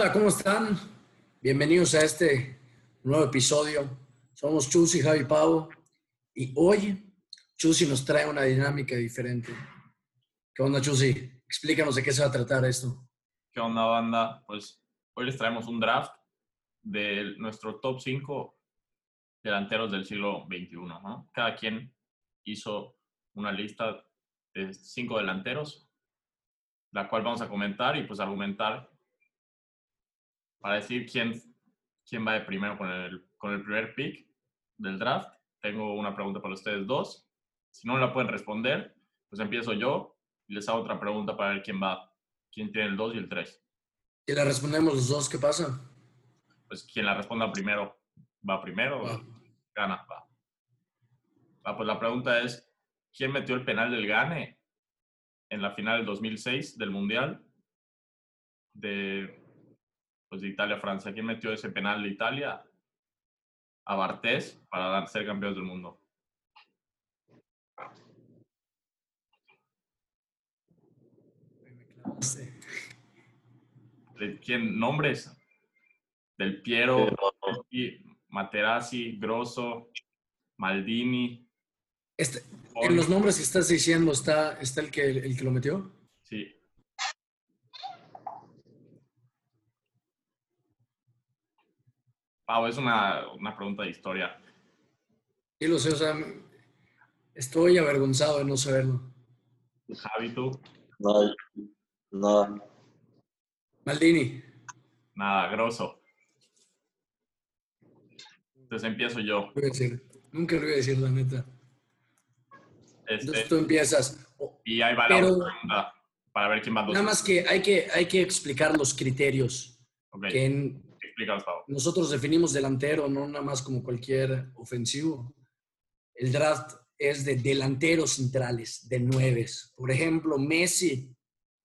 banda? ¿Cómo están? Bienvenidos a este nuevo episodio. Somos Chus y Javi Pavo y hoy Chusi nos trae una dinámica diferente. ¿Qué onda, Chusi? Explícanos de qué se va a tratar esto. ¿Qué onda, banda? Pues hoy les traemos un draft de nuestro top 5 delanteros del siglo XXI. ¿no? Cada quien hizo una lista de cinco delanteros, la cual vamos a comentar y pues argumentar para decir quién, quién va de primero con el, con el primer pick del draft. Tengo una pregunta para ustedes dos. Si no la pueden responder, pues empiezo yo y les hago otra pregunta para ver quién va, quién tiene el 2 y el 3. Si la respondemos los dos, ¿qué pasa? Pues quien la responda primero va primero, Va. gana, va. Ah, pues la pregunta es, ¿quién metió el penal del Gane en la final del 2006 del Mundial de, pues de Italia-Francia? ¿Quién metió ese penal de Italia a Bartés para ser campeones del mundo? ¿De quién? ¿Nombres? Del Piero, Materazzi, Grosso, Maldini. Este, en los nombres que estás diciendo, ¿está, está el, que, el que lo metió? Sí. Pau, es una, una pregunta de historia. Sí, lo sé, o sea, estoy avergonzado de no saberlo. Javi, tú, No, no. Maldini. nada, grosso. Entonces empiezo yo. Lo voy a decir. Nunca lo voy a decir, la neta. Este, Entonces tú empiezas. Y ahí va la pero- pregunta para ver quién va dos. Nada más que hay que, hay que explicar los criterios. Ok, Que en- explícanos, Pau. nosotros definimos delantero, no nada más como cualquier ofensivo. El draft es de delanteros centrales, de nueves. Por ejemplo, Messi,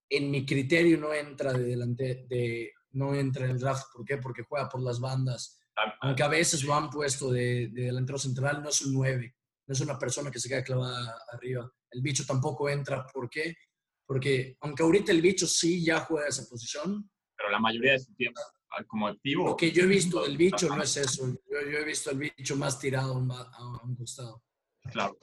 en mi criterio, no entra de delante, de, no entra en el draft. ¿Por qué? Porque juega por las bandas. Aunque a veces lo han puesto de, de delantero central, no es un 9. No es una persona que se queda clavada arriba. El bicho tampoco entra. ¿Por qué? Porque aunque ahorita el bicho sí ya juega esa posición, Pero la mayoría de su tiempo como activo. lo que yo he visto del bicho no es eso. Yo, yo he visto el bicho más tirado a un, ba- a un costado. Claro.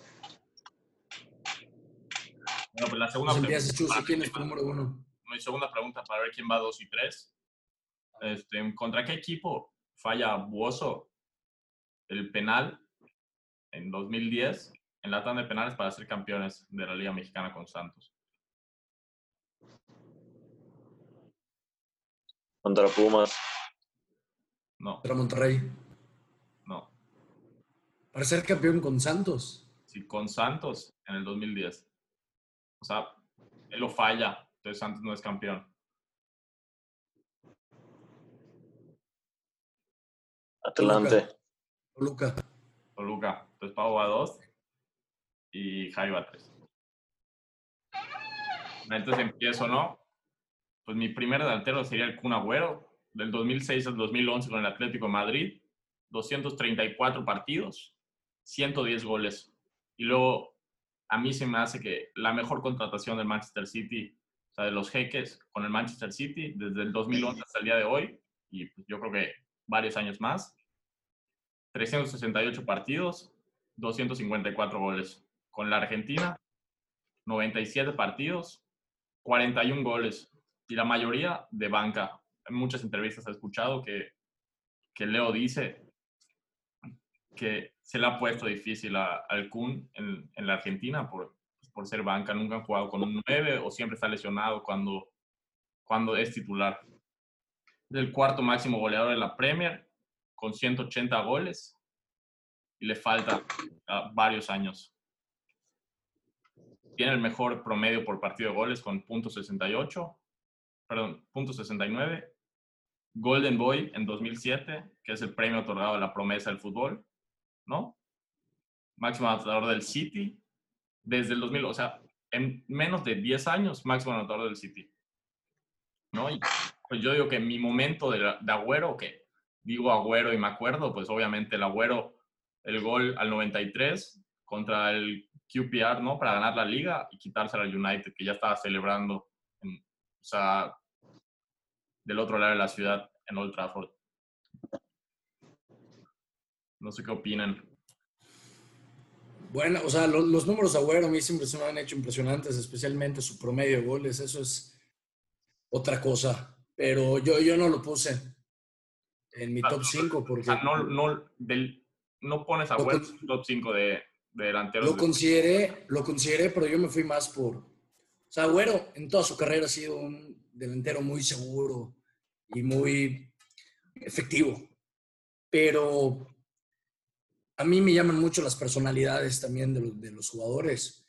Bueno, pues la segunda Entonces empiezas, pregunta. ¿quién es tu número uno? Mi segunda pregunta para ver quién va dos y tres. Este, ¿Contra qué equipo falla Buoso el penal en 2010 en la tanda de penales para ser campeones de la Liga Mexicana con Santos? Contra Pumas. No, Contra Monterrey. no. Para ser campeón con Santos. Sí, con Santos en el 2010. O sea, él lo falla, entonces Santos no es campeón. Atlante. Luca. Toluca. Entonces Pau va a dos y Javi va a tres. Entonces empiezo, ¿no? Pues mi primer delantero sería el Kun Agüero, del 2006 al 2011 con el Atlético de Madrid, 234 partidos, 110 goles. Y luego, a mí se me hace que la mejor contratación del Manchester City, o sea, de los jeques con el Manchester City, desde el 2011 hasta el día de hoy, y pues yo creo que varios años más, 368 partidos, 254 goles. Con la Argentina, 97 partidos, 41 goles. Y la mayoría de banca. En muchas entrevistas he escuchado que, que Leo dice que se le ha puesto difícil a- al Kun en, en la Argentina por, por ser banca. Nunca han jugado con un 9 o siempre está lesionado cuando, cuando es titular. Del cuarto máximo goleador de la Premier, con 180 goles y le falta varios años. Tiene el mejor promedio por partido de goles con .68, perdón, .69. Golden Boy en 2007, que es el premio otorgado a la promesa del fútbol, ¿no? Máximo anotador del City desde el 2000, o sea, en menos de 10 años, máximo anotador del City. ¿No? Y pues yo digo que mi momento de, de Agüero, que digo Agüero y me acuerdo, pues obviamente el Agüero, el gol al 93 contra el QPR, ¿no? Para ganar la liga y quitarse al United, que ya estaba celebrando. En- o sea, del otro lado de la ciudad, en Old Trafford. No sé qué opinan. Bueno, o sea, lo- los, números de Agüero a mí siempre se me han hecho impresionantes, especialmente su promedio de goles. Eso es otra cosa. Pero yo, yo no lo puse en mi Ah, top 5 O porque sea, no, no, del, no pones a Lo Güero con- en top 5 de, de delanteros. lo de- consideré, lo consideré, pero yo me fui más por... O sea, Agüero en toda su carrera ha sido un delantero muy seguro y muy efectivo. Pero a mí me llaman mucho las personalidades también de los, de los jugadores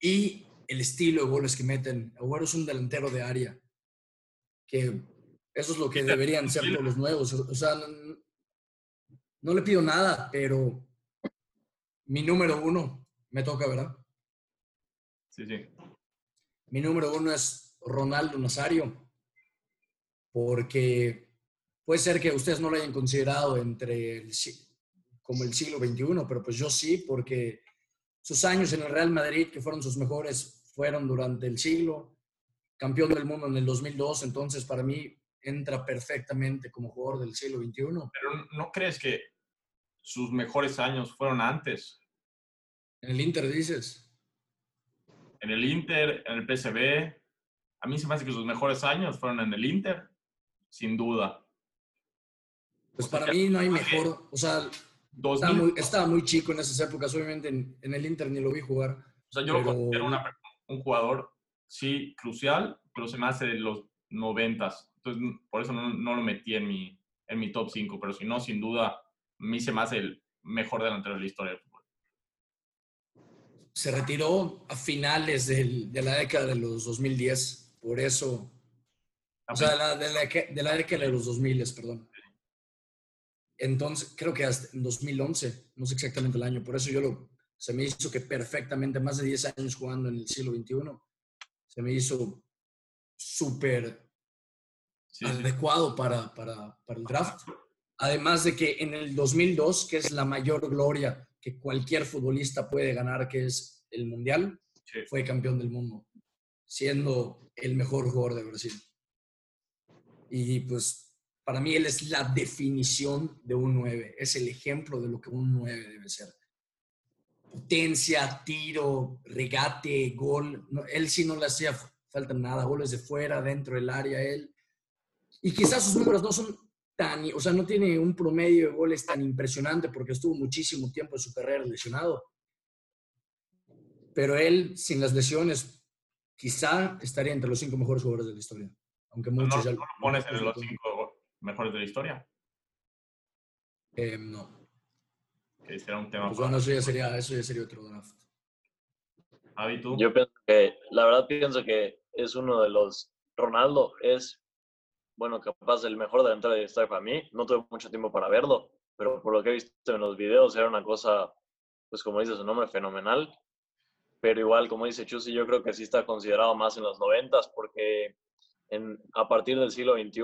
y el estilo de goles que meten. Agüero es un delantero de área, que eso es lo que deberían ser todos los nuevos. O sea, no, no le pido nada, pero mi número uno me toca, ¿verdad? Sí, sí. Mi número uno es Ronaldo Nazario, porque puede ser que ustedes no lo hayan considerado entre el, como el siglo XXI, pero pues yo sí, porque sus años en el Real Madrid, que fueron sus mejores, fueron durante el siglo, campeón del mundo en el 2002, entonces para mí entra perfectamente como jugador del siglo XXI. Pero ¿no crees que sus mejores años fueron antes? En el Inter dices, En el Inter, en el PSV. A mí se me hace que sus mejores años fueron en el Inter, sin duda. pues O sea, para mí no hay mejor, o sea, estaba 2000, muy, estaba muy chico en esas épocas, obviamente en, en el Inter ni lo vi jugar. o sea, yo lo pero- considero una- un jugador, sí, crucial, pero se me hace de los noventas. Entonces, por eso no, no lo metí en mi, en mi top 5, pero si no, sin duda, a mí se me hace el mejor delantero de la historia del fútbol. se retiró a finales del- de la década de los 2010, por eso, o sea, de la, de la, que- de la década de los 2000, perdón. Entonces, creo que hasta en 2011, no sé exactamente el año, por eso yo lo, se me hizo que perfectamente, más de 10 años jugando en el siglo XXI, se me hizo súper Sí, sí. adecuado para, para, para el draft. Además de que en el 2002, que es la mayor gloria que cualquier futbolista puede ganar, que es el Mundial, Sí. fue campeón del mundo, siendo el mejor jugador de Brasil. Y pues para mí él es la definición de un 9, es el ejemplo de lo que un 9 debe ser. Potencia, tiro, regate, gol. No, él sí no le hacía falta nada, goles de fuera, dentro del área, él. Y quizás sus números no son tan, o sea, no tiene un promedio de goles tan impresionante porque estuvo muchísimo tiempo en su carrera lesionado. Pero él, sin las lesiones, quizá estaría entre los cinco mejores jugadores de la historia. Aunque No, muchos no ya lo pones en los 5 mejores de la historia, Eh, no. que será un tema. Pues bueno, eso ya sería, eso ya sería otro draft. Javi, tú. Yo pienso que, la verdad pienso que es uno de los, Ronaldo es, bueno, capaz el mejor delantero de la historia para mí. No tuve mucho tiempo para verlo, pero por lo que he visto en los videos era una cosa, pues como dice su nombre, fenomenal. Pero igual, como dice Chusi, yo creo que sí está considerado más en los noventas porque en, a partir del siglo XXI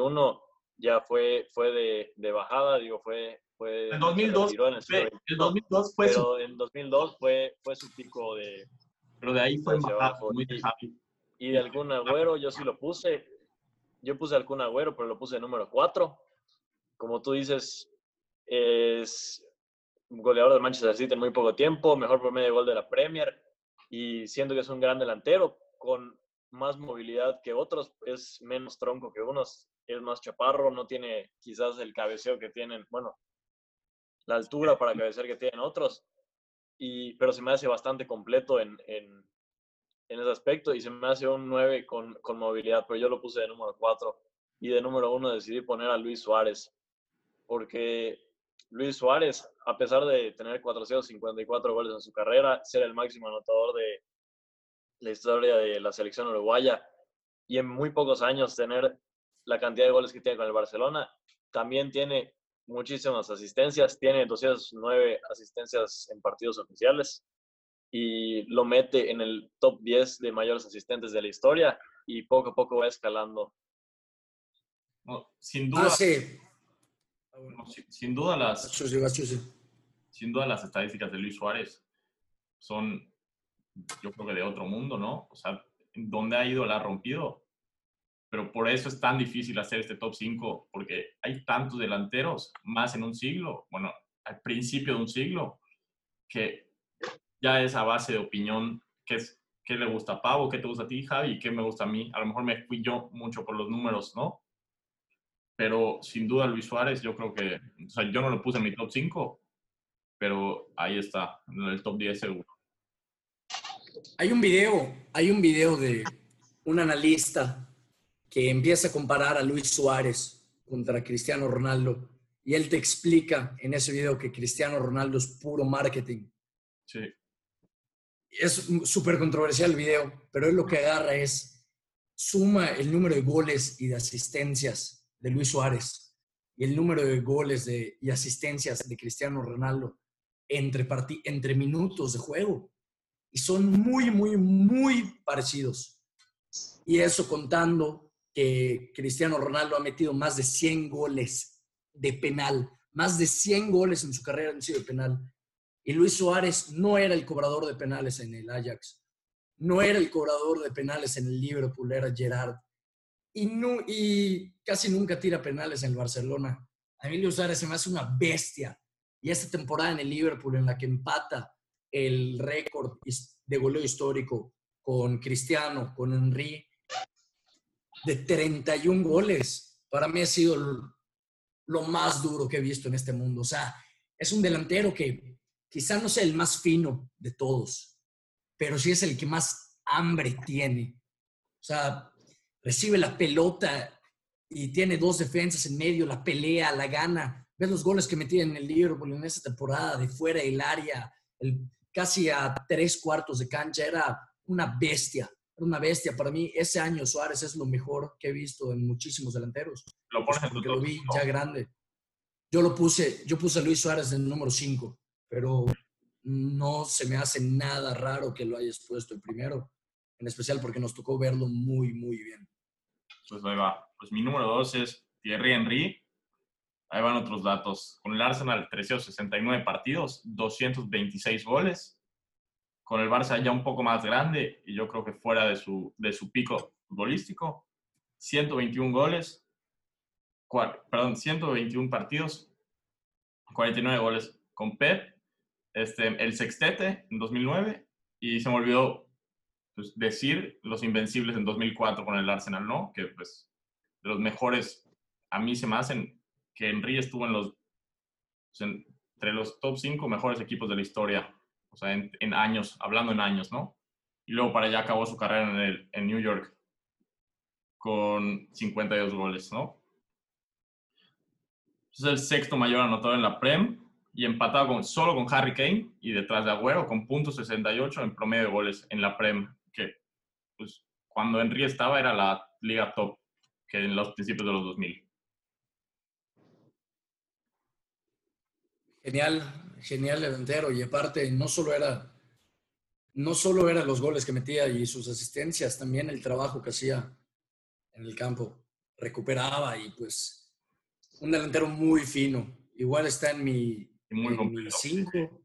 ya fue, fue de, de bajada, digo, fue... fue En se 2002, retiró en el XXI, el 2002 fue su- pero en 2002 fue, fue su pico de, pero de ahí fue como dice Y- y de algún agüero, yo sí lo puse. Yo puse algún agüero, pero lo puse número 4. Como tú dices, es goleador del Manchester City en muy poco tiempo, mejor promedio de gol de la Premier. Y siento que es un gran delantero, con más movilidad que otros, es menos tronco que unos, es más chaparro, no tiene quizás el cabeceo que tienen, bueno, la altura para cabecear que tienen otros. Y, pero se me hace bastante completo en, en, en ese aspecto y se me hace un 9 con, con movilidad, pero yo lo puse de número 4 y de número 1 decidí poner a Luis Suárez, porque Luis Suárez, a pesar de tener 454 goles en su carrera, ser el máximo anotador de la historia de la selección uruguaya y en muy pocos años tener la cantidad de goles que tiene con el Barcelona, también tiene muchísimas asistencias, tiene 209 asistencias en partidos oficiales y lo mete en el top 10 de mayores asistentes de la historia y poco a poco va escalando. No, sin duda, Ah, sí. Sin, sin duda las, sin duda las estadísticas de Luis Suárez son, yo creo que de otro mundo, ¿no? O sea, donde ha ido la ha rompido. pero por eso es tan difícil hacer este top 5, porque hay tantos delanteros, más en un siglo, bueno, al principio de un siglo, que ya es a base de opinión, qué, es, qué le gusta a Pavo, qué te gusta a ti, Javi, qué me gusta a mí. A lo mejor me fui yo mucho por los números, ¿no? Pero sin duda Luis Suárez, yo creo que, o sea, yo no lo puse en mi top 5, pero ahí está, en el top 10 seguro. Hay un video, hay un video de un analista que empieza a comparar a Luis Suárez contra Cristiano Ronaldo y él te explica en ese video que Cristiano Ronaldo es puro marketing. Sí. Es súper controversial el video, pero él lo que agarra es, suma el número de goles y de asistencias de Luis Suárez y el número de goles de, y asistencias de Cristiano Ronaldo entre, entre minutos de juego. Y son muy, muy, muy parecidos. Y eso contando que Cristiano Ronaldo ha metido más de 100 goles de penal, más de 100 goles en su carrera han sido de penal. Y Luis Suárez no era el cobrador de penales en el Ajax, no era el cobrador de penales en el Liverpool, era Gerard. Y, y casi nunca tira penales en el Barcelona. A Luis Suárez se me hace una bestia. Y esta temporada en el Liverpool, en la que empata el récord de goleo histórico con Cristiano, con Henry, de 31 goles. Para mí ha sido lo más duro que he visto en este mundo. O sea, es un delantero que quizá no sea el más fino de todos, pero sí es el que más hambre tiene. O sea, recibe la pelota y tiene dos defensas en medio, la pelea, la gana. Ves los goles que metía en el Liverpool en esa temporada, de fuera del área, el, casi a tres cuartos de cancha, era una bestia una bestia. Para mí, ese año Suárez es lo mejor que he visto en muchísimos delanteros. Lo pones porque lo vi ya grande. Yo lo puse, yo puse a Luis Suárez en el número 5, pero no se me hace nada raro que lo hayas puesto el primero, en especial porque nos tocó verlo muy, muy bien. Pues ahí va. Pues mi número 2 es Thierry Henry. Ahí van otros datos. Con el Arsenal, 369 partidos, 226 goles, con el Barça ya un poco más grande y yo creo que fuera de su, de su pico futbolístico. 121 goles, perdón, 121 partidos, 49 goles con Pep, este, el sextete en 2009 y se me olvidó pues, decir los invencibles en 2004 con el Arsenal, ¿no? Que pues los mejores, a mí se me hacen que Henry estuvo en los, pues, entre los top 5 mejores equipos de la historia o sea, en, años, hablando en años, ¿no? Y luego para allá acabó su carrera en, el, en New York con 52 goles, ¿no? Es el sexto mayor anotador en la Prem y empatado solo con Harry Kane y detrás de Agüero con punto 68 en promedio de goles en la Prem, que pues, cuando Henry estaba era la liga top, que en los principios de los 2000. Genial, genial delantero y aparte no solo era no solo eran los goles que metía y sus asistencias, también el trabajo que hacía en el campo. Recuperaba y pues un delantero muy fino. Igual está en mi, muy cinco.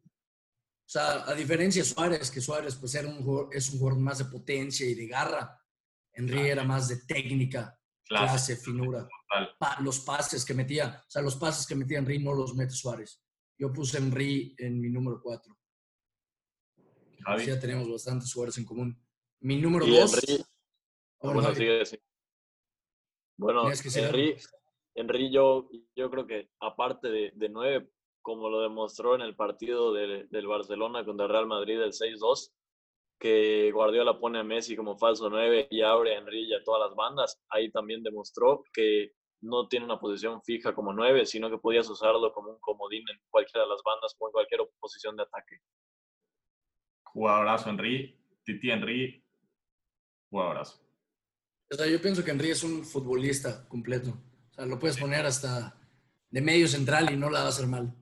O sea, a diferencia de Suárez, que Suárez pues era un, es un jugador más de potencia y de garra. Henry era más de técnica, clase, finura. los pases que metía, o sea, los pases que metía Henry no los mete Suárez. Yo puse Henry en mi número 4. Ya tenemos bastantes jugadores en común. Mi número 2. Bueno, sigue, bueno Henry, Henry yo, yo creo que aparte de, de 9, como lo demostró en el partido del Barcelona contra el Real Madrid el 6-2, que Guardiola pone a Messi como falso 9 y abre a Henry y a todas las bandas, ahí también demostró que no tiene una posición fija como nueve, sino que podías usarlo como un comodín en cualquiera de las bandas o en cualquier posición de ataque. Jugadorazo, Henry. Titi Henry, jugadorazo. O sea, yo pienso que Henry es un futbolista completo. O sea, lo puedes poner hasta de medio central y no la va a hacer mal.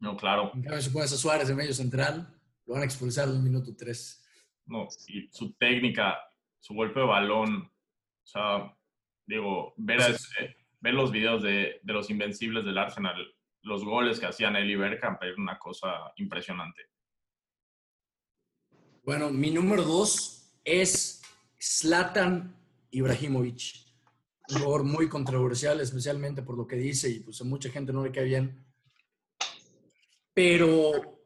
No, claro. En cambio, si pones a Suárez de medio central, lo van a expulsar en el minuto tres. No, y su técnica, su golpe de balón, o sea, Digo, ver, eh, ver los videos de, de, los Invencibles del Arsenal, los goles que hacían Eli Bergkamp, es una cosa impresionante. Bueno, mi número dos es Zlatan Ibrahimovic. un jugador muy controversial, especialmente por lo que dice y pues a mucha gente no le cae bien. Pero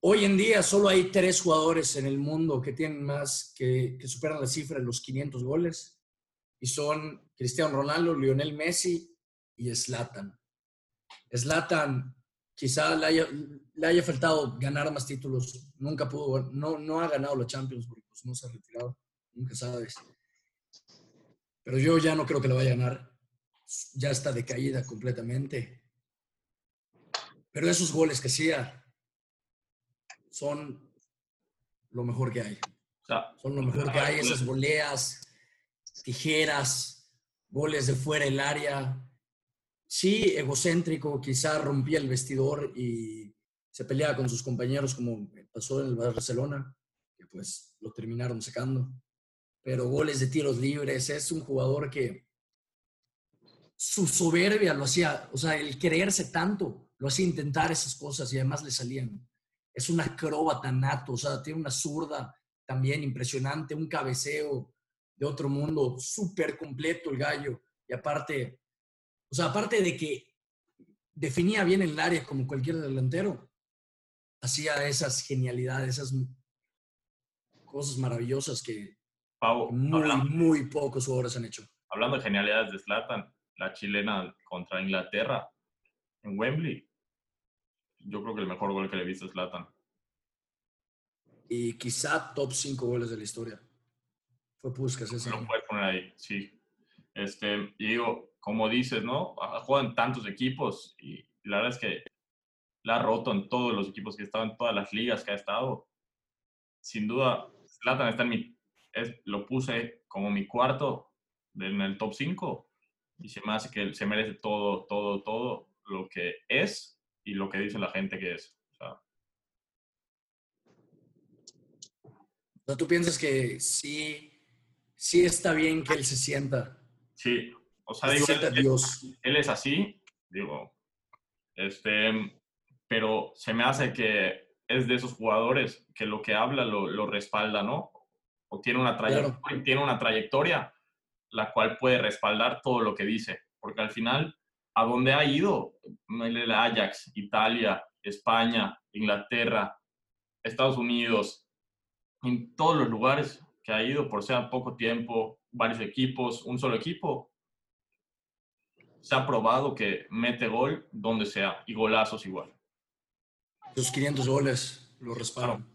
hoy en día solo hay tres jugadores en el mundo que tienen más, que, superan la cifra de los 500 goles y son Cristiano Ronaldo, Lionel Messi y Zlatan. Zlatan quizá le haya, le haya, faltado ganar más títulos, nunca pudo, no, no ha ganado la Champions porque pues, no se ha retirado, nunca sabes. Pero yo ya no creo que lo vaya a ganar, ya está decaída completamente. Pero esos goles que hacía son lo mejor que hay. Son lo mejor que hay, esas voleas, tijeras, goles de fuera del área. Sí, egocéntrico, quizá rompía el vestidor y se peleaba con sus compañeros como pasó en el Barcelona, que pues lo terminaron sacando. Pero goles de tiros libres, es un jugador que su soberbia lo hacía, o sea, el creerse tanto, lo hacía intentar esas cosas y además le salían. Es un acróbata nato, o sea, tiene una zurda también impresionante, un cabeceo de otro mundo, súper completo el gallo. Y aparte, o sea, aparte de que definía bien el área como cualquier delantero, hacía esas genialidades, esas cosas maravillosas que muy, muy pocos jugadores han hecho. Hablando de genialidades de Zlatan, la chilena contra Inglaterra en Wembley, yo creo que el mejor gol que le he visto es Zlatan. Y quizá top 5 goles de la historia. Fue Puskas ese. Lo puedes poner ahí, sí. Este, y digo, como dices, ¿no? Juegan tantos equipos y la verdad es que la ha roto en todos los equipos que estaban, en todas las ligas que ha estado. Sin duda, Zlatan está en mi, es, lo puse como mi cuarto en el top 5 y se me hace que se merece todo, todo, todo lo que es y lo que dice la gente que es. O sea, tú piensas que sí, sí está bien que él se sienta. Sí, o sea, digo, él, Dios. Él, es así, digo, este, pero se me hace que es de esos jugadores que lo que habla lo, lo respalda, ¿no? O tiene una, trayectoria, tiene una trayectoria la cual puede respaldar todo lo que dice, porque al final a dónde ha ido el Ajax, Italia, España, Inglaterra, Estados Unidos, en todos los lugares que ha ido por ser poco tiempo, varios equipos, un solo equipo, se ha probado que mete gol donde sea y golazos igual. Los 500 goles lo respaldan.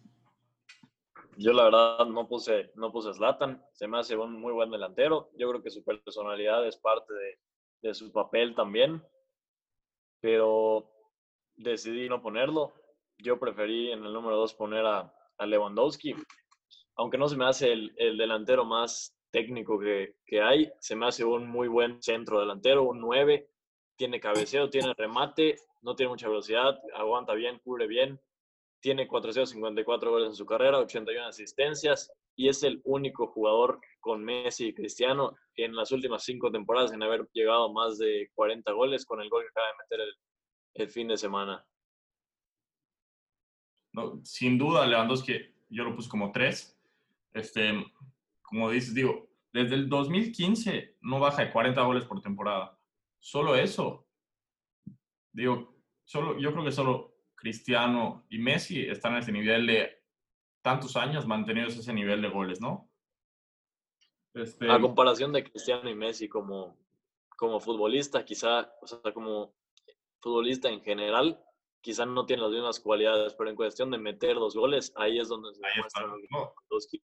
Yo la verdad no puse, no puse Zlatan, se me hace un muy buen delantero. Yo creo que su personalidad es parte de, de su papel también, pero decidí no ponerlo. Yo preferí en el número 2 poner a, a, Lewandowski, aunque no se me hace el, el delantero más técnico que, que, hay, se me hace un muy buen centro delantero, un 9, tiene cabeceo, tiene remate, no tiene mucha velocidad, aguanta bien, cubre bien, tiene 454 goles en su carrera, 81 asistencias y es el único jugador con Messi y Cristiano en las últimas cinco temporadas en haber llegado a más de 40 goles con el gol que acaba de meter el, fin de semana. Sin duda, Lewandowski, yo lo puse como tres. Este, como dices, digo, desde el 2015 no baja de 40 goles por temporada. Solo eso. Digo, solo, yo creo que solo Cristiano y Messi están en ese nivel de tantos años mantenidos ese nivel de goles, ¿no? Este... A comparación de Cristiano y Messi como, como futbolista, quizá, o sea, como futbolista en general, quizá no tiene las mismas cualidades, pero en cuestión de meter los goles, ahí es donde se demuestra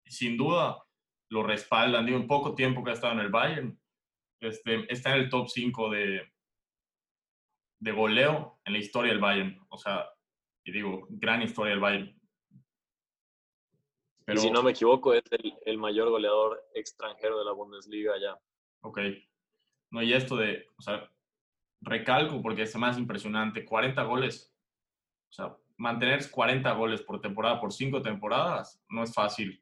Sin duda lo respaldan, digo, en poco tiempo que ha estado en el Bayern, este, está en el top 5 de, de goleo en la historia del Bayern, o sea, y digo, gran historia del Bayern. Y si no me equivoco, es el, mayor goleador extranjero de la Bundesliga ya. Ok. No, y esto de, o sea, recalco porque es más impresionante, 40 goles. O sea, mantener 40 goles por temporada, por cinco temporadas, no es fácil.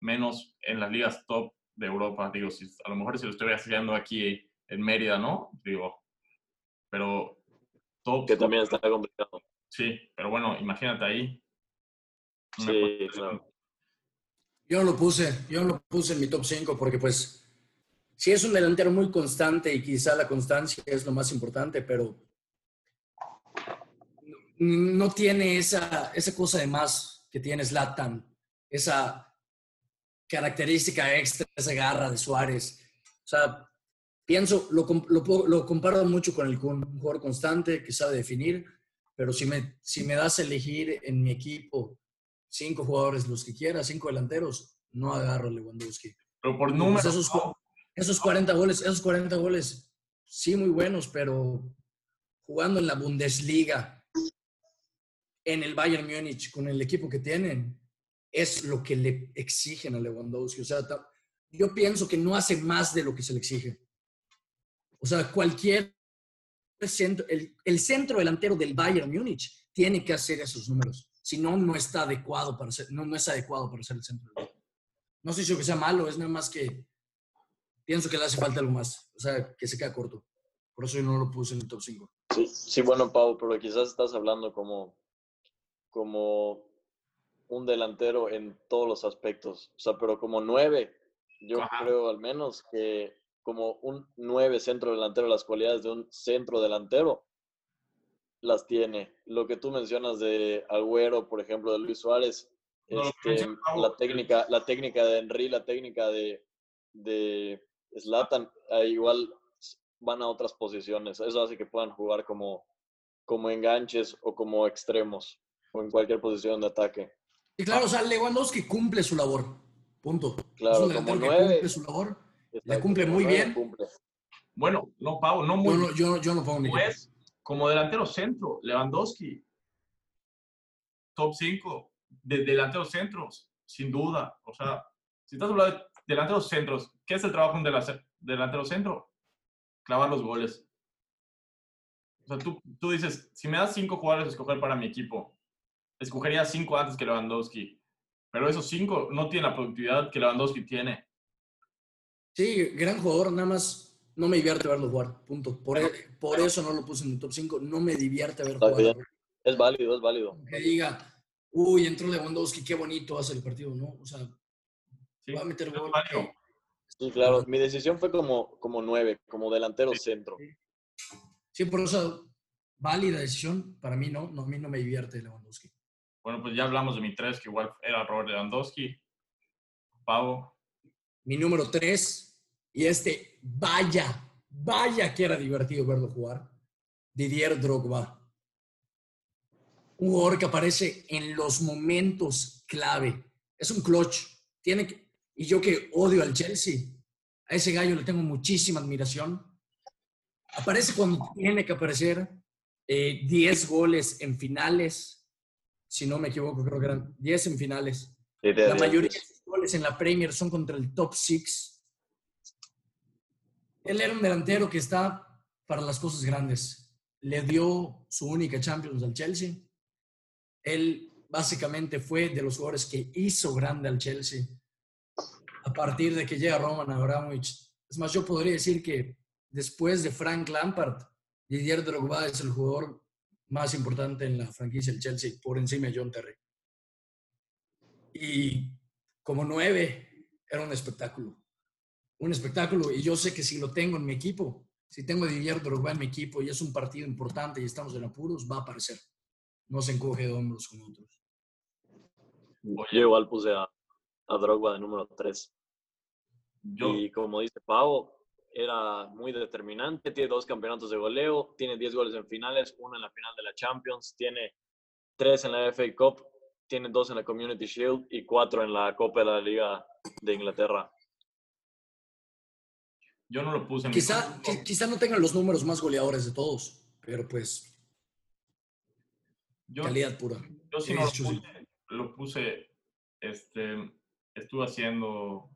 Menos en las ligas top de Europa. Digo, si, a lo mejor si lo estoy haciendo aquí en Mérida, ¿no? Digo, pero top. Que también está complicado. Sí, pero bueno, imagínate ahí. Sí, claro. Yo no lo puse, yo no lo puse en mi top 5 porque pues sí es un delantero muy constante y quizá la constancia es lo más importante, pero no tiene esa, esa cosa de más que tiene Zlatan, esa característica extra, esa garra de Suárez. O sea, pienso, lo, lo, comparo mucho con el con un jugador constante que sabe definir, pero si me, si me das a elegir en mi equipo cinco jugadores, los que quiera, cinco delanteros, no agarro a Lewandowski. Pero por números. esos, esos 40 goles, esos 40 goles, sí, muy buenos, pero jugando en la Bundesliga, en el Bayern Múnich, con el equipo que tienen, es lo que le exigen a Lewandowski. O sea, yo pienso que no hace más de lo que se le exige. O sea, cualquier centro, el, el centro delantero del Bayern Múnich tiene que hacer esos números. Si no, no está adecuado para ser, no, no es adecuado para ser el centro delantero. No sé si que sea malo, es nada más que pienso que le hace falta algo más. O sea, que se queda corto. Por eso yo no lo puse en el top 5. Sí, sí, bueno, Pau, pero quizás estás hablando como, como un delantero en todos los aspectos. O sea, pero como nueve, yo creo al menos que como un nueve centro delantero, las cualidades de un centro delantero las tiene. Lo que tú mencionas de Agüero, por ejemplo, de Luis Suárez, este, la técnica, la técnica de Henry, la técnica de, de Slatan, igual van a otras posiciones. Eso hace que puedan jugar como, como enganches o como extremos o en cualquier posición de ataque. Y claro, o sea, Lewandowski cumple su labor. Punto. Claro, como nueve. Cumple su labor. Le cumple muy bien. Bueno, no, Pau, no muy yo, yo, yo no pongo ni pues, como delantero centro, Lewandowski, top 5 de delanteros centros, sin duda. O sea, si estás hablando de delanteros centros, ¿qué es el trabajo de un delantero centro? Clavar los goles. O sea, tú, tú dices, si me das cinco jugadores a escoger para mi equipo, escogería cinco antes que Lewandowski. Pero esos cinco no tienen la productividad que Lewandowski tiene. Sí, gran jugador, nada más no me divierte verlo jugar, punto. Por, e, por eso no lo puse en el top 5, no me divierte verlo jugar. Es válido, es válido. Que diga, uy, entró Lewandowski, qué bonito hace el partido, ¿no? O sea, va a meter gol. Sí, claro, mi decisión fue como, como nueve, como delantero centro. Sí, por eso, válida decisión, para mí no, no, a mí no me divierte Lewandowski. Bueno, pues ya hablamos de mi tres, que igual era Robert Lewandowski. Pavo. Mi número tres, y este, vaya, vaya que era divertido verlo jugar. Didier Drogba. Un jugador que aparece en los momentos clave. Es un clutch. Tiene que, y yo que odio al Chelsea, a ese gallo le tengo muchísima admiración. Aparece cuando tiene que aparecer. 10 eh, goles en finales si no me equivoco, creo que eran 10 en finales. la mayoría de sus goles en la Premier son contra el top 6. Él era un delantero que está para las cosas grandes. Le dio su única Champions al Chelsea. Él básicamente fue de los jugadores que hizo grande al Chelsea a partir de que llega Roman Abramovich. Es más, yo podría decir que después de Frank Lampard, Didier Drogba es el jugador más importante en la franquicia del Chelsea, por encima de John Terry. Y como nueve, era un espectáculo. Un espectáculo. Y yo sé que si lo tengo en mi equipo, si tengo a Didier Drogba en mi equipo y es un partido importante y estamos en apuros, va a aparecer. No se encoge de hombros con otros. Yo igual puse a, a Drogba de número tres. Y como dice Pau, era muy determinante, tiene dos campeonatos de goleo, tiene 10 goles en finales, uno en la final de la Champions, tiene tres en la FA Cup, tiene dos en la Community Shield y cuatro en la Copa de la Liga de Inglaterra. Yo no lo puse en quizá, quizá no tengan los números más goleadores de todos, pero pues calidad pura. Yo sí no lo puse, lo puse, este, estuve haciendo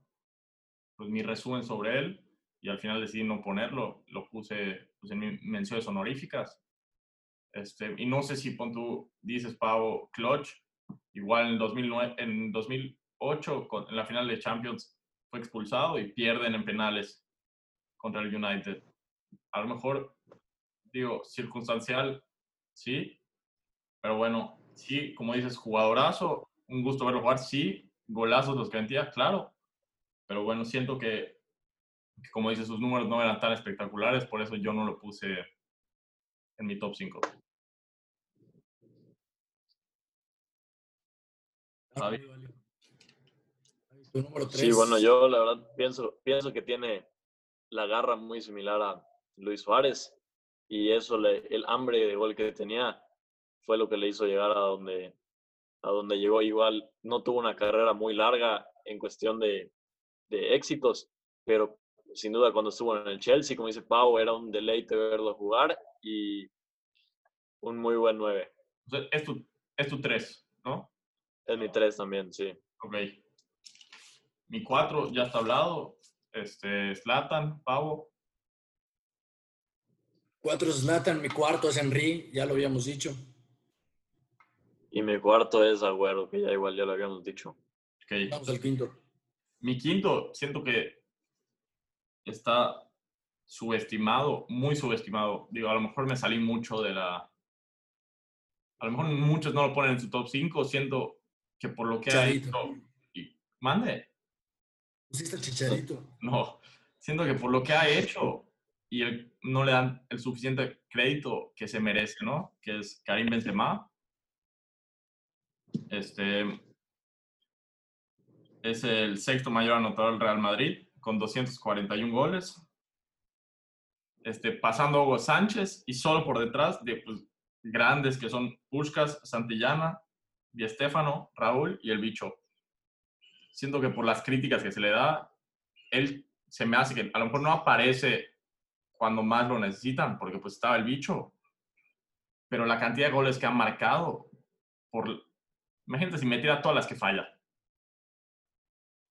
pues, mi resumen sobre él y al final decidí no ponerlo, lo puse pues, en mis menciones honoríficas. Este, y no sé si pon tú dices, Pavo, Clutch, igual en, 2009, en 2008, en la final de Champions, fue expulsado y pierden en penales contra el United. A lo mejor, digo, circunstancial, sí, pero bueno, sí, como dices, jugadorazo, un gusto verlo jugar, sí, golazos los que claro, pero bueno, siento que como dice, sus números no eran tan espectaculares, por eso yo no lo puse en mi top 5. Sí, bueno, yo la verdad pienso, pienso que tiene la garra muy similar a Luis Suárez y eso, le, el hambre de gol que tenía fue lo que le hizo llegar a donde, a donde llegó. Igual no tuvo una carrera muy larga en cuestión de, de éxitos, pero sin duda cuando estuvo en el Chelsea, como dice Pau, era un deleite verlo jugar y un muy buen 9. es tu, es tu 3, ¿no? Es mi 3 también, sí. Ok. Mi 4 ya está hablado. Este, Slatan, Pavo. 4 es Slatan, mi cuarto es Henry, ya lo habíamos dicho. Y mi cuarto es Agüero, que ya igual ya lo habíamos dicho. Okay. Vamos al quinto. Mi quinto, siento que está subestimado, muy subestimado. Digo, a lo mejor me salí mucho de la... A lo mejor muchos no lo ponen en su top 5, siento que por lo que ha hecho... Y, mande. ¿Pusiste el chicharito? No, siento que por lo que ha hecho y no le dan el suficiente crédito que se merece, ¿no? Que es Karim Benzema. Este es el sexto mayor anotador del Real Madrid con 241 goles. Este, pasando a Hugo Sánchez y solo por detrás de pues, grandes que son Puskas, Santillana, Di Stefano, Raúl y el bicho. Siento que por las críticas que se le da, él se me hace que a lo mejor no aparece cuando más lo necesitan, porque pues estaba el bicho. Pero la cantidad de goles que ha marcado, por, imagínate si metiera todas las que falla.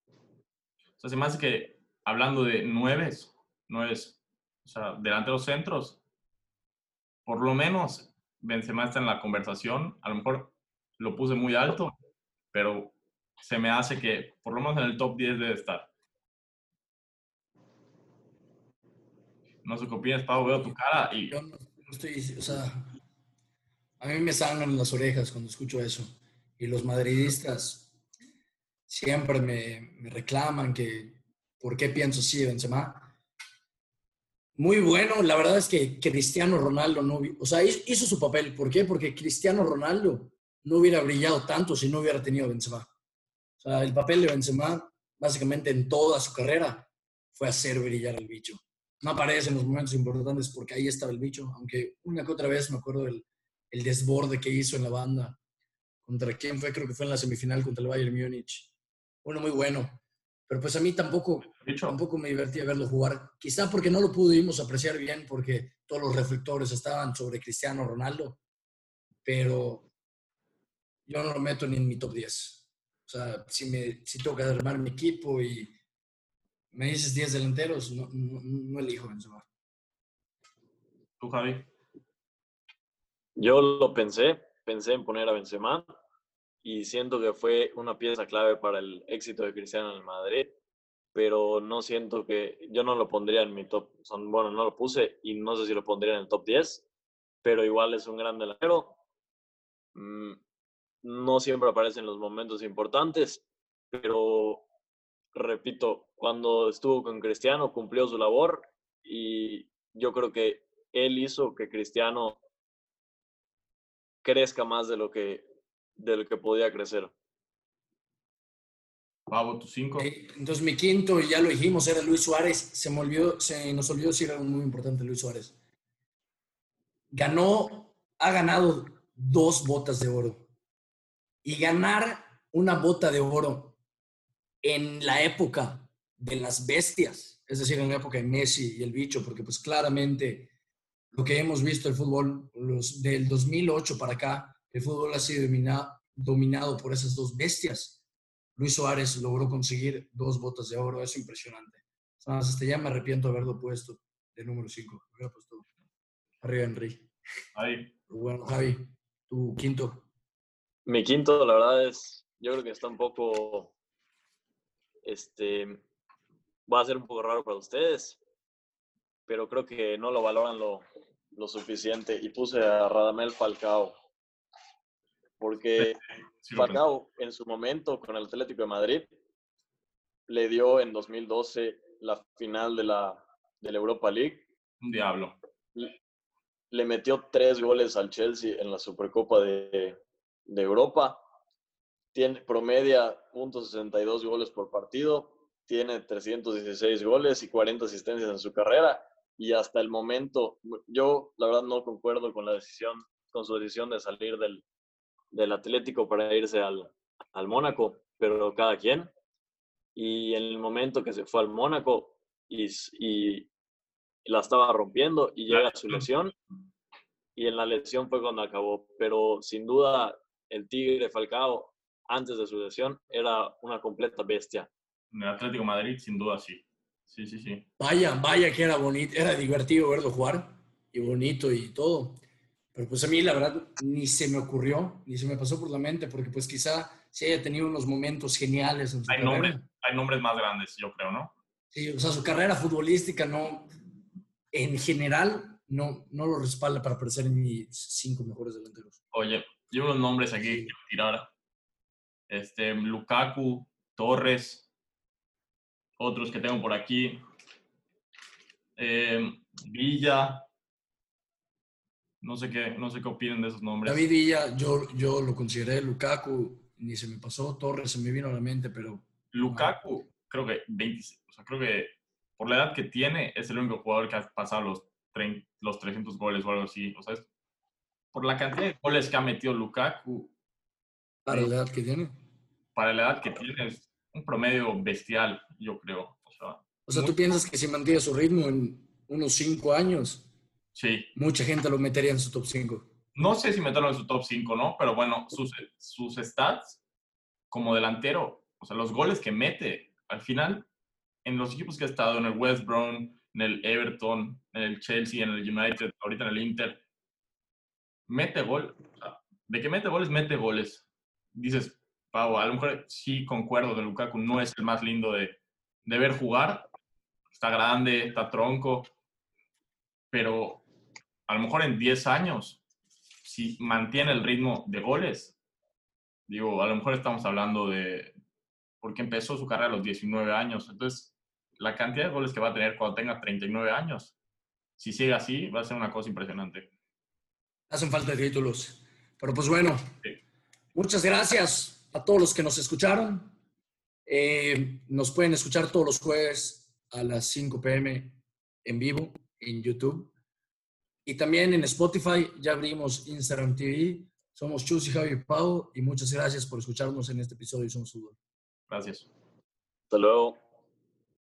O sea, se me hace que hablando de nueves, nueves, o sea, delanteros centros, por lo menos Benzema está en la conversación, a lo mejor lo puse muy alto, pero se me hace que por lo menos en el top 10 debe estar. No sé qué opinas, Pablo, veo tu cara y... Yo no, estoy, o sea, a mí me sangran las orejas cuando escucho eso. Y los madridistas siempre me, me reclaman que ¿Por qué pienso así Benzema? Muy bueno, la verdad es que Cristiano Ronaldo no, o sea, hizo su papel. ¿Por qué? Porque Cristiano Ronaldo no hubiera brillado tanto si no hubiera tenido Benzema. O sea, el papel de Benzema, básicamente en toda su carrera, fue hacer brillar al bicho. No aparece en los momentos importantes porque ahí estaba el bicho, aunque una que otra vez me acuerdo del el desborde que hizo en la banda. ¿Contra quién fue? Creo que fue en la semifinal contra el Bayern Múnich. Uno muy bueno. Pero pues a mí tampoco, tampoco me divertía verlo jugar. Quizá porque no lo pudimos apreciar bien, porque todos los reflectores estaban sobre Cristiano Ronaldo. Pero yo no lo meto ni en mi top 10. O sea, si, me, si tengo que armar mi equipo y me dices 10 delanteros, no, no, no elijo Benzema. ¿Tú, Javi? Yo lo pensé, pensé en poner a Benzema, y siento que fue una pieza clave para el éxito de Cristiano en el Madrid, pero no siento que yo no lo pondría en mi top, son, bueno, no lo puse y no sé si lo pondría en el top 10, pero igual es un gran delantero. No siempre aparece en los momentos importantes, pero repito, cuando estuvo con Cristiano cumplió su labor y yo creo que él hizo que Cristiano crezca más de lo que del que podía crecer. Pavo, tu cinco. entonces mi quinto, ya lo dijimos, era Luis Suárez. Se, me olvidó, se nos olvidó decir algo muy importante, Luis Suárez. Ganó, ha ganado dos botas de oro. Y ganar una bota de oro en la época de las bestias, es decir, en la época de Messi y el bicho, porque pues claramente lo que hemos visto el fútbol los, del 2008 para acá el fútbol ha sido dominado por esas dos bestias. Luis Suárez logró conseguir dos botas de oro, es impresionante. Hasta ya me arrepiento de haberlo puesto de número 5. puesto arriba Henry. Ahí. Bueno, Javi, tu quinto. Mi quinto, la verdad es, yo creo que está un poco, este, va a ser un poco raro para ustedes, pero creo que no lo valoran lo, lo suficiente y puse a Radamel Falcao porque Falcao en su momento con el Atlético de Madrid le dio en 2012 la final de la, de la Europa League. Un diablo. Le metió tres goles al Chelsea en la Supercopa de, de Europa. Tiene, promedia .62 goles por partido. Tiene 316 goles y 40 asistencias en su carrera. Y hasta el momento, yo la verdad no concuerdo con la decisión, con su decisión de salir del, del Atlético para irse al, al Mónaco, pero cada quien. Y en el momento que se fue al Mónaco y, y la estaba rompiendo y llega su lesión, y en la lesión fue cuando acabó. Pero sin duda, el Tigre Falcao, antes de su lesión, era una completa bestia. En el Atlético Madrid, sin duda, sí. Sí, sí, sí. Vaya, vaya que era bonito, era divertido verlo jugar y bonito y todo. Pero pues a mí la verdad ni se me ocurrió, ni se me pasó por la mente, porque pues quizá sí haya tenido unos momentos geniales en su hay carrera. Nombres, hay nombres más grandes, yo creo, ¿no? Sí, o sea, su carrera futbolística no, en general, no, no lo respalda para aparecer en mis cinco mejores delanteros. Oye, yo unos nombres aquí que quiero tirar. Este, Lukaku, Torres, otros que tengo por aquí. Eh, Villa, no sé qué, no sé qué opinan de esos nombres. David Villa, yo, yo lo consideré, Lukaku, ni se me pasó, Torres se me vino a la mente, pero... Lukaku, creo que 20, o sea, creo que por la edad que tiene, es el único jugador que ha pasado los, 30, los 300 goles o algo así. O sea, es, por la cantidad de goles que ha metido Lukaku. Para la edad que tiene. Para la edad que tiene, es un promedio bestial, yo creo. O sea, o sea ¿tú piensas que si mantiene su ritmo en unos 5 años, Sí. Mucha gente lo metería en su top 5. No sé si meterlo en su top 5, ¿no? Pero bueno, sus, sus stats como delantero, o sea, los goles que mete, al final, en los equipos que ha estado, en el West Brom, en el Everton, en el Chelsea, en el United, ahorita en el Inter, mete gol. De que mete goles, mete goles. Dices, Pau, a lo mejor sí concuerdo de Lukaku, no es el más lindo de, de ver jugar. Está grande, está tronco, pero a lo mejor en 10 años, si mantiene el ritmo de goles, digo, a lo mejor estamos hablando de, porque empezó su carrera a los 19 años, entonces la cantidad de goles que va a tener cuando tenga 39 años, si sigue así, va a ser una cosa impresionante. Hacen falta títulos. Pero pues bueno, sí. muchas gracias a todos los que nos escucharon. Eh, nos pueden escuchar todos los jueves a las 5 pm en vivo en YouTube. Y también en Spotify ya abrimos Instagram TV. Somos Chus y Javi Pau y muchas gracias por escucharnos en este episodio de Somos Fútbol. Gracias. Hasta luego.